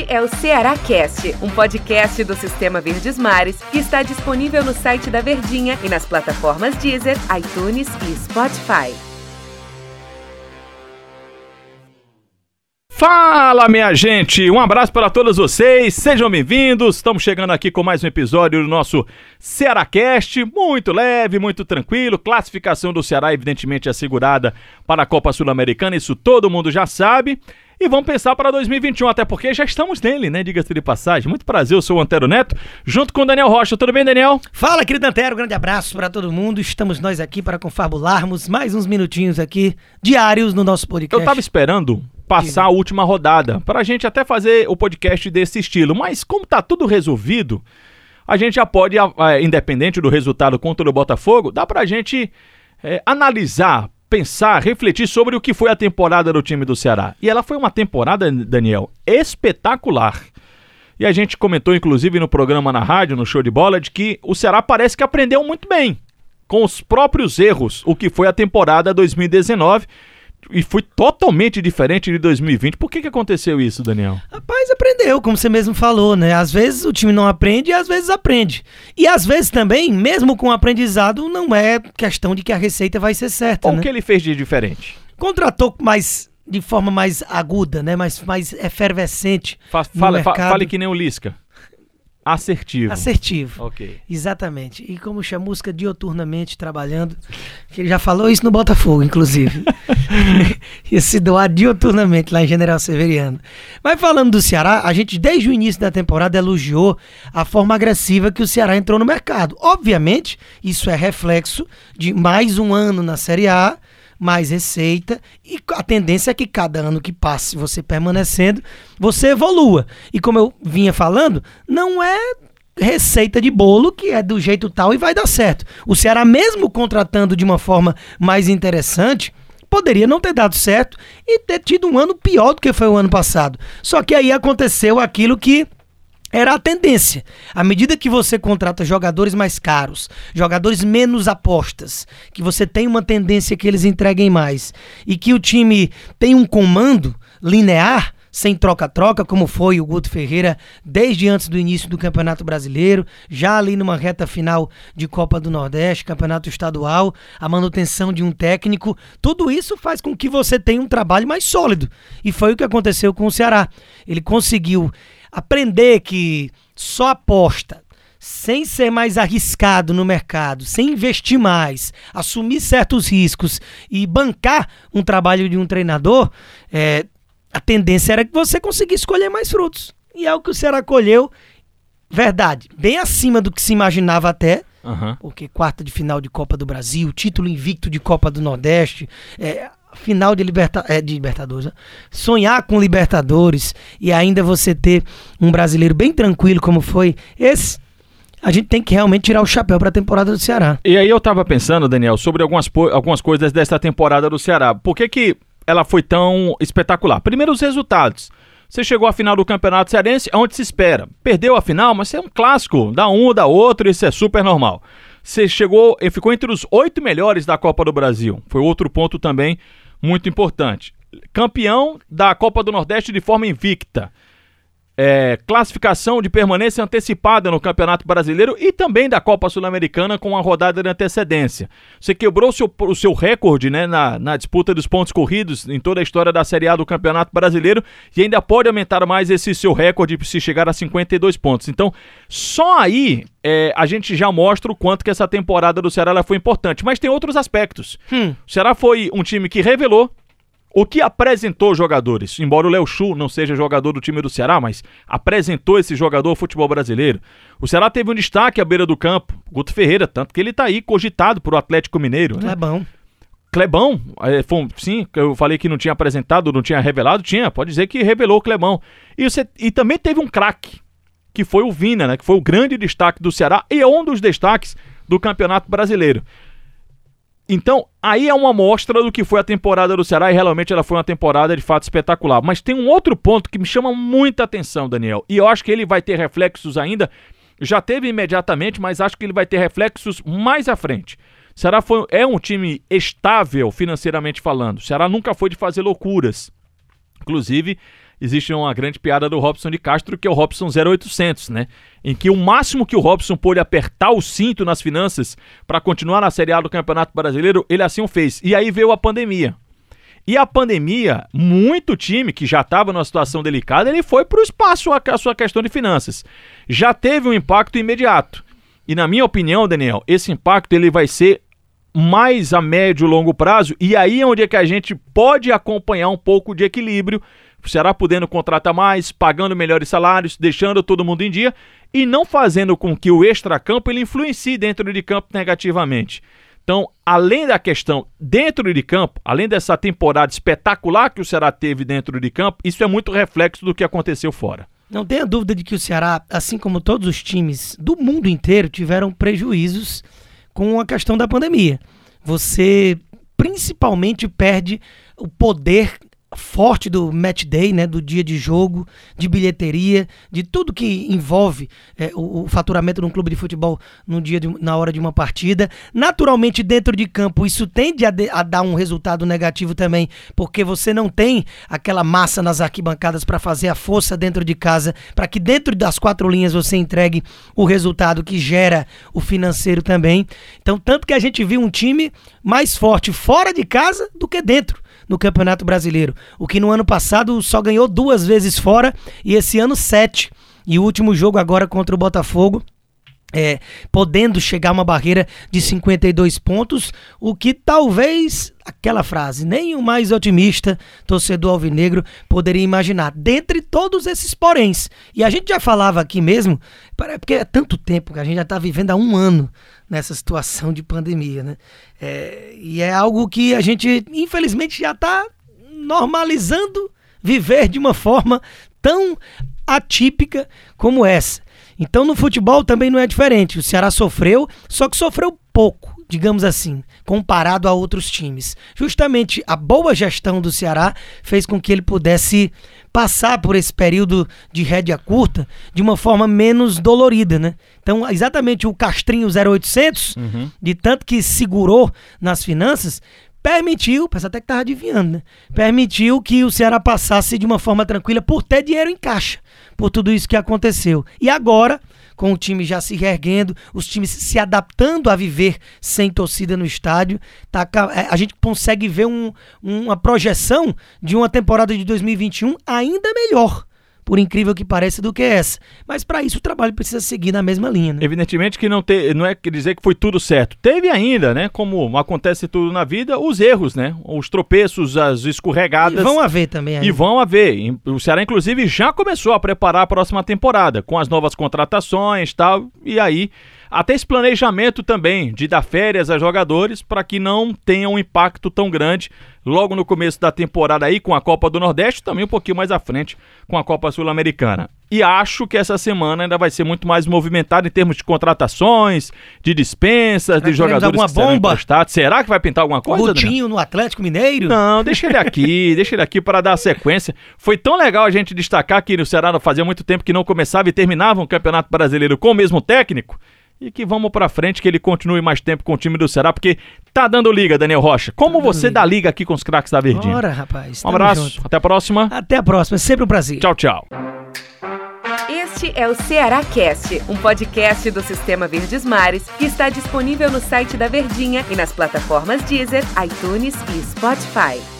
Este é o Ceará Cast, um podcast do Sistema Verdes Mares que está disponível no site da Verdinha e nas plataformas Deezer, iTunes e Spotify. Fala, minha gente! Um abraço para todos vocês, sejam bem-vindos. Estamos chegando aqui com mais um episódio do nosso Cearacast, muito leve, muito tranquilo. Classificação do Ceará, evidentemente, assegurada para a Copa Sul-Americana, isso todo mundo já sabe. E vamos pensar para 2021, até porque já estamos nele, né? Diga-se de passagem. Muito prazer, eu sou o Antero Neto, junto com o Daniel Rocha. Tudo bem, Daniel? Fala, querido Antero, grande abraço para todo mundo. Estamos nós aqui para confabularmos mais uns minutinhos aqui, diários no nosso podcast. Eu tava esperando passar a última rodada, para a gente até fazer o podcast desse estilo. Mas como tá tudo resolvido, a gente já pode, independente do resultado contra o Botafogo, dá pra gente é, analisar, pensar, refletir sobre o que foi a temporada do time do Ceará. E ela foi uma temporada, Daniel, espetacular. E a gente comentou, inclusive, no programa na rádio, no show de bola, de que o Ceará parece que aprendeu muito bem com os próprios erros, o que foi a temporada 2019 e foi totalmente diferente de 2020. Por que, que aconteceu isso, Daniel? Rapaz, aprendeu, como você mesmo falou, né? Às vezes o time não aprende e às vezes aprende. E às vezes também, mesmo com o aprendizado, não é questão de que a receita vai ser certa. O né? que ele fez de diferente? Contratou mais de forma mais aguda, né? Mais, mais efervescente. Fa fale, fa fale que nem o Lisca. Assertivo. Assertivo. Ok. Exatamente. E como chama música dioturnamente trabalhando, que ele já falou isso no Botafogo, inclusive. Ia se doar dioturnamente lá em General Severiano. Mas falando do Ceará, a gente desde o início da temporada elogiou a forma agressiva que o Ceará entrou no mercado. Obviamente, isso é reflexo de mais um ano na Série A mais receita e a tendência é que cada ano que passe, você permanecendo, você evolua. E como eu vinha falando, não é receita de bolo que é do jeito tal e vai dar certo. O Ceará mesmo contratando de uma forma mais interessante, poderia não ter dado certo e ter tido um ano pior do que foi o ano passado. Só que aí aconteceu aquilo que era a tendência. À medida que você contrata jogadores mais caros, jogadores menos apostas, que você tem uma tendência que eles entreguem mais e que o time tem um comando linear, sem troca-troca, como foi o Guto Ferreira desde antes do início do Campeonato Brasileiro, já ali numa reta final de Copa do Nordeste, Campeonato Estadual, a manutenção de um técnico, tudo isso faz com que você tenha um trabalho mais sólido. E foi o que aconteceu com o Ceará. Ele conseguiu aprender que só aposta, sem ser mais arriscado no mercado, sem investir mais, assumir certos riscos e bancar um trabalho de um treinador, é, a tendência era que você conseguisse escolher mais frutos. E é o que o Ceará colheu, verdade, bem acima do que se imaginava até. Uhum. Porque quarta de final de Copa do Brasil, título invicto de Copa do Nordeste, é, final de, liberta é, de Libertadores, né? sonhar com Libertadores e ainda você ter um brasileiro bem tranquilo como foi esse, a gente tem que realmente tirar o chapéu para a temporada do Ceará. E aí eu tava pensando, Daniel, sobre algumas, algumas coisas dessa temporada do Ceará. Por que, que ela foi tão espetacular? Primeiro, os resultados. Você chegou à final do Campeonato Cearense, onde se espera. Perdeu a final, mas é um clássico. Dá um, dá outro, isso é super normal. Você chegou ficou entre os oito melhores da Copa do Brasil. Foi outro ponto também muito importante. Campeão da Copa do Nordeste de forma invicta. É, classificação de permanência antecipada no Campeonato Brasileiro e também da Copa Sul-Americana com a rodada de antecedência. Você quebrou o seu, o seu recorde né, na, na disputa dos pontos corridos em toda a história da Série A do Campeonato Brasileiro e ainda pode aumentar mais esse seu recorde se chegar a 52 pontos. Então, só aí é, a gente já mostra o quanto que essa temporada do Ceará foi importante. Mas tem outros aspectos. Hum. O Ceará foi um time que revelou o que apresentou jogadores, embora o Léo Chu não seja jogador do time do Ceará, mas apresentou esse jogador ao futebol brasileiro. O Ceará teve um destaque à beira do campo, Guto Ferreira, tanto que ele está aí cogitado por o Atlético Mineiro. Né? Clebão. Clebão, é, sim, eu falei que não tinha apresentado, não tinha revelado, tinha, pode dizer que revelou o Clebão. E, você, e também teve um craque, que foi o Vina, né, que foi o grande destaque do Ceará e é um dos destaques do Campeonato Brasileiro. Então, aí é uma amostra do que foi a temporada do Ceará e realmente ela foi uma temporada de fato espetacular. Mas tem um outro ponto que me chama muita atenção, Daniel, e eu acho que ele vai ter reflexos ainda. Já teve imediatamente, mas acho que ele vai ter reflexos mais à frente. O Ceará foi, é um time estável financeiramente falando. O Ceará nunca foi de fazer loucuras. Inclusive, existe uma grande piada do Robson de Castro, que é o Robson 0800, né? Em que o máximo que o Robson pôde apertar o cinto nas finanças para continuar na Série A do Campeonato Brasileiro, ele assim o fez. E aí veio a pandemia. E a pandemia, muito time que já estava numa situação delicada, ele foi para o espaço a, a sua questão de finanças. Já teve um impacto imediato. E na minha opinião, Daniel, esse impacto ele vai ser mais a médio e longo prazo, e aí é onde é que a gente pode acompanhar um pouco de equilíbrio, o Ceará podendo contratar mais, pagando melhores salários, deixando todo mundo em dia e não fazendo com que o extracampo ele influencie dentro de campo negativamente. Então, além da questão dentro de campo, além dessa temporada espetacular que o Ceará teve dentro de campo, isso é muito reflexo do que aconteceu fora. Não tenha dúvida de que o Ceará, assim como todos os times do mundo inteiro, tiveram prejuízos com a questão da pandemia. Você principalmente perde o poder forte do match day, né, do dia de jogo, de bilheteria, de tudo que envolve é, o, o, faturamento de um clube de futebol no dia de, na hora de uma partida. Naturalmente, dentro de campo, isso tende a, de, a dar um resultado negativo também, porque você não tem aquela massa nas arquibancadas para fazer a força dentro de casa, para que dentro das quatro linhas você entregue o resultado que gera o financeiro também. Então, tanto que a gente viu um time mais forte fora de casa do que dentro no Campeonato Brasileiro. O que no ano passado só ganhou duas vezes fora e esse ano sete. E o último jogo agora contra o Botafogo. É, podendo chegar a uma barreira de 52 pontos, o que talvez aquela frase, nem o mais otimista torcedor alvinegro poderia imaginar. Dentre todos esses poréns. E a gente já falava aqui mesmo, porque é tanto tempo que a gente já está vivendo há um ano nessa situação de pandemia, né? É, e é algo que a gente, infelizmente, já está normalizando viver de uma forma tão atípica como essa. Então no futebol também não é diferente. O Ceará sofreu, só que sofreu pouco, digamos assim, comparado a outros times. Justamente a boa gestão do Ceará fez com que ele pudesse passar por esse período de rédea curta de uma forma menos dolorida, né? Então, exatamente o Castrinho 0800, uhum. de tanto que segurou nas finanças, permitiu, parece até que estava adivinhando, né? Permitiu que o Ceará passasse de uma forma tranquila por ter dinheiro em caixa, por tudo isso que aconteceu. E agora, com o time já se reerguendo, os times se adaptando a viver sem torcida no estádio, tá, é, a gente consegue ver um, uma projeção de uma temporada de 2021 ainda melhor por incrível que pareça, do que essa. Mas para isso o trabalho precisa seguir na mesma linha. Né? Evidentemente que não, te, não é dizer que foi tudo certo. Teve ainda, né? Como acontece tudo na vida, os erros, né? Os tropeços, as escorregadas. E vão haver também. Ainda. E vão haver. O Ceará, inclusive, já começou a preparar a próxima temporada, com as novas contratações e tal. E aí até esse planejamento também de dar férias a jogadores para que não tenha um impacto tão grande logo no começo da temporada aí com a Copa do Nordeste, também um pouquinho mais à frente com a Copa Sul-Americana. E acho que essa semana ainda vai ser muito mais movimentada em termos de contratações, de dispensas, Será de jogadores alguma que bomba? Será que vai pintar alguma coisa? Coutinho no Atlético Mineiro? Não, deixa ele aqui, deixa ele aqui para dar sequência. Foi tão legal a gente destacar que no Ceará fazia muito tempo que não começava e terminava um Campeonato Brasileiro com o mesmo técnico e que vamos para frente, que ele continue mais tempo com o time do Ceará, porque tá dando liga, Daniel Rocha. Como tá você liga. dá liga aqui com os craques da Verdinha? Bora, rapaz. Um abraço, junto. até a próxima. Até a próxima, é sempre um prazer. Tchau, tchau. Este é o Ceará Cast, um podcast do Sistema Verdes Mares que está disponível no site da Verdinha e nas plataformas Deezer, iTunes e Spotify.